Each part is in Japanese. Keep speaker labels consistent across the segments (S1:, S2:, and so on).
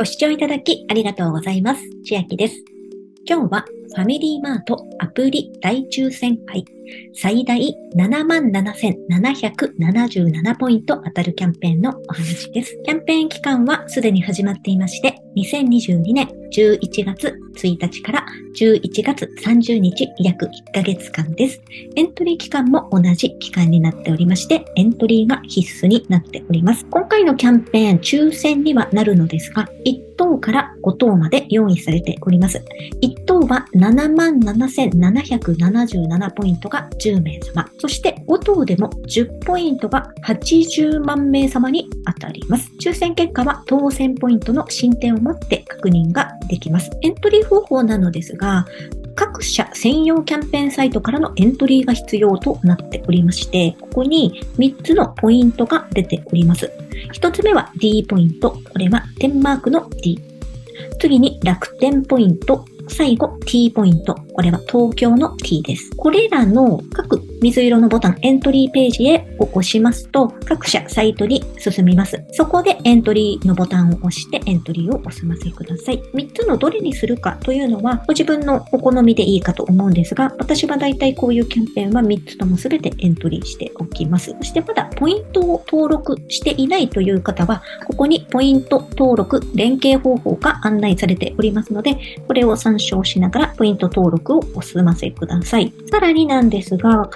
S1: ご視聴いただきありがとうございます。千秋です。今日はファミリーマートアプリ大抽選会最大77,777ポイント当たるキャンペーンのお話です。キャンペーン期間はすでに始まっていまして、2022年11月1日から11月30日約1ヶ月間です。エントリー期間も同じ期間になっておりまして、エントリーが必須になっております。今回のキャンペーン抽選にはなるのですが、1等から5等まで用意されております。1等は77,777ポイントが10名様。そして5等でも10ポイントが80万名様に当たります。抽選結果は当選ポイントの進展をもって確認ができます。エントリー方法なのですが、各社専用キャンペーンサイトからのエントリーが必要となっておりまして、ここに3つのポイントが出ております。1つ目は D ポイント。これは点マークの D。次に楽天ポイント。最後 T ポイント。これは東京の T です。これらの各水色のボタンエントリーページへを押しますと、各社サイトに進みます。そこでエントリーのボタンを押してエントリーをお済ませください。3つのどれにするかというのは、ご自分のお好みでいいかと思うんですが、私はだいたいこういうキャンペーンは3つとも全てエントリーしておきます。そしてまだポイントを登録していないという方は、ここにポイント登録連携方法が案内されておりますので、これを参照しながらポイント登録をお済ませください。さらになんですが、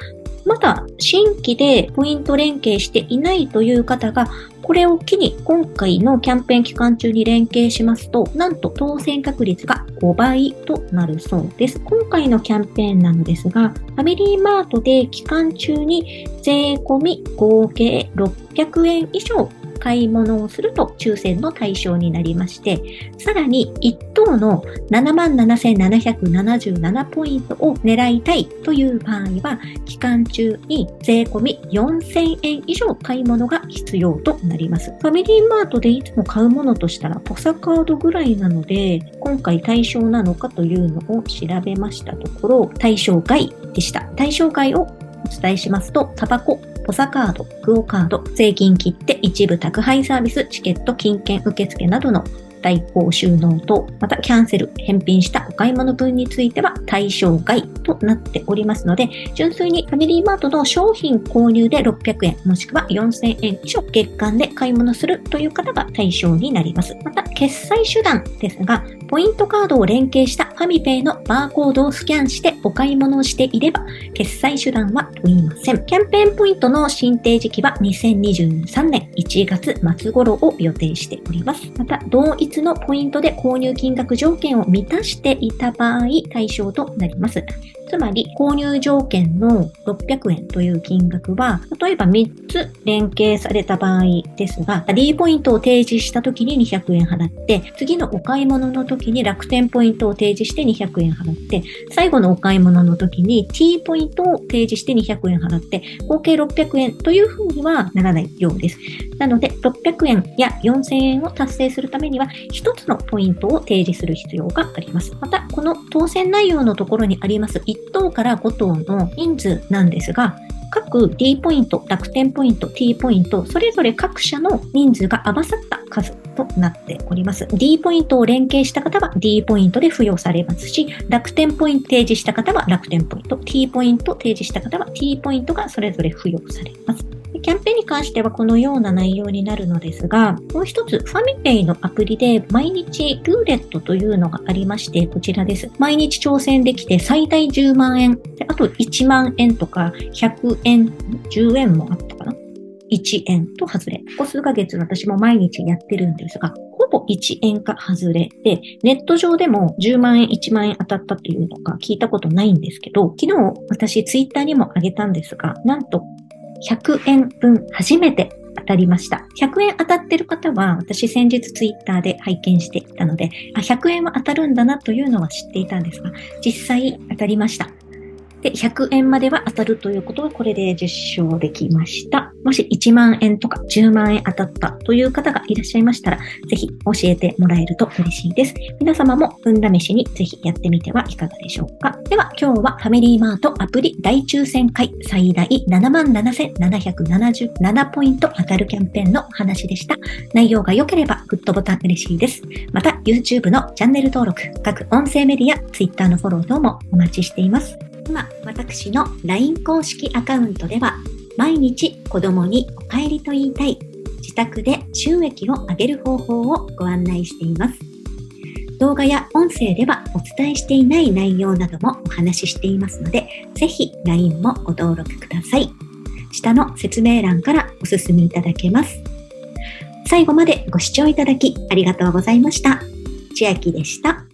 S1: まだ新規でポイント連携していないという方が、これを機に今回のキャンペーン期間中に連携しますと、なんと当選確率が5倍となるそうです。今回のキャンペーンなのですが、ファミリーマートで期間中に税込み合計600円以上買い物をすると抽選の対象になりまして、さらに1等の77,777ポイントを狙いたいという場合は、期間中に税込み4000円以上買い物が必要となります。ファミリーマートでいつも買うものとしたらポサカードぐらいなので、今回対象なのかというのを調べましたところ、対象外でした。対象外をお伝えしますと、タバコ、ポサカード、クオカード、税金切って一部宅配サービス、チケット、金券受付などの代行収納と、またキャンセル、返品したお買い物分については対象外となっておりますので、純粋にファミリーマートの商品購入で600円、もしくは4000円以上月間で買い物するという方が対象になります。また、決済手段ですが、ポイントカードを連携したファミペイのバーコードをスキャンしてお買い物をしていれば、決済手段は問いません。キャンペーンポイントの申請時期は2023年1月末頃を予定しております。また、同一のポイントで購入金額条件を満たしていた場合、対象となります。つまり、購入条件の600円という金額は、例えば3つ連携された場合ですが、D ポイントを提示した時に200円払って、次のお買い物の時に楽天ポイントを提示して200円払って、最後のお買い物の時に T ポイントを提示して200円払って、合計600円というふうにはならないようです。なので、600円や4000円を達成するためには、1つのポイントを提示する必要があります。また、この当選内容のところにあります1等から5等の人数なんですが、各 D ポイント、楽天ポイント、T ポイント、それぞれ各社の人数が合わさった数となっております。D ポイントを連携した方は D ポイントで付与されますし、楽天ポイント提示した方は楽天ポイント、T ポイント提示した方は T ポイントがそれぞれ付与されます。キャンペーンに関してはこのような内容になるのですが、もう一つ、ファミペイのアプリで毎日ルーレットというのがありまして、こちらです。毎日挑戦できて最大10万円、あと1万円とか100円、10円もあったかな ?1 円と外れ。ここ数ヶ月私も毎日やってるんですが、ほぼ1円か外れで、ネット上でも10万円、1万円当たったっていうのが聞いたことないんですけど、昨日私ツイッターにもあげたんですが、なんと100円分初めて当たりました。100円当たってる方は、私先日ツイッターで拝見していたので、あ、100円は当たるんだなというのは知っていたんですが、実際当たりました。で、100円までは当たるということは、これで実証できました。もし1万円とか10万円当たったという方がいらっしゃいましたら、ぜひ教えてもらえると嬉しいです。皆様も運試しにぜひやってみてはいかがでしょうか。では、今日はファミリーマートアプリ大抽選会最大77,777ポイント当たるキャンペーンの話でした。内容が良ければグッドボタン嬉しいです。また、YouTube のチャンネル登録、各音声メディア、Twitter のフォロー等もお待ちしています。今、私の LINE 公式アカウントでは、毎日子供にお帰りと言いたい、自宅で収益を上げる方法をご案内しています。動画や音声ではお伝えしていない内容などもお話ししていますので、ぜひ LINE もご登録ください。下の説明欄からお進みいただけます。最後までご視聴いただきありがとうございました。千秋でした。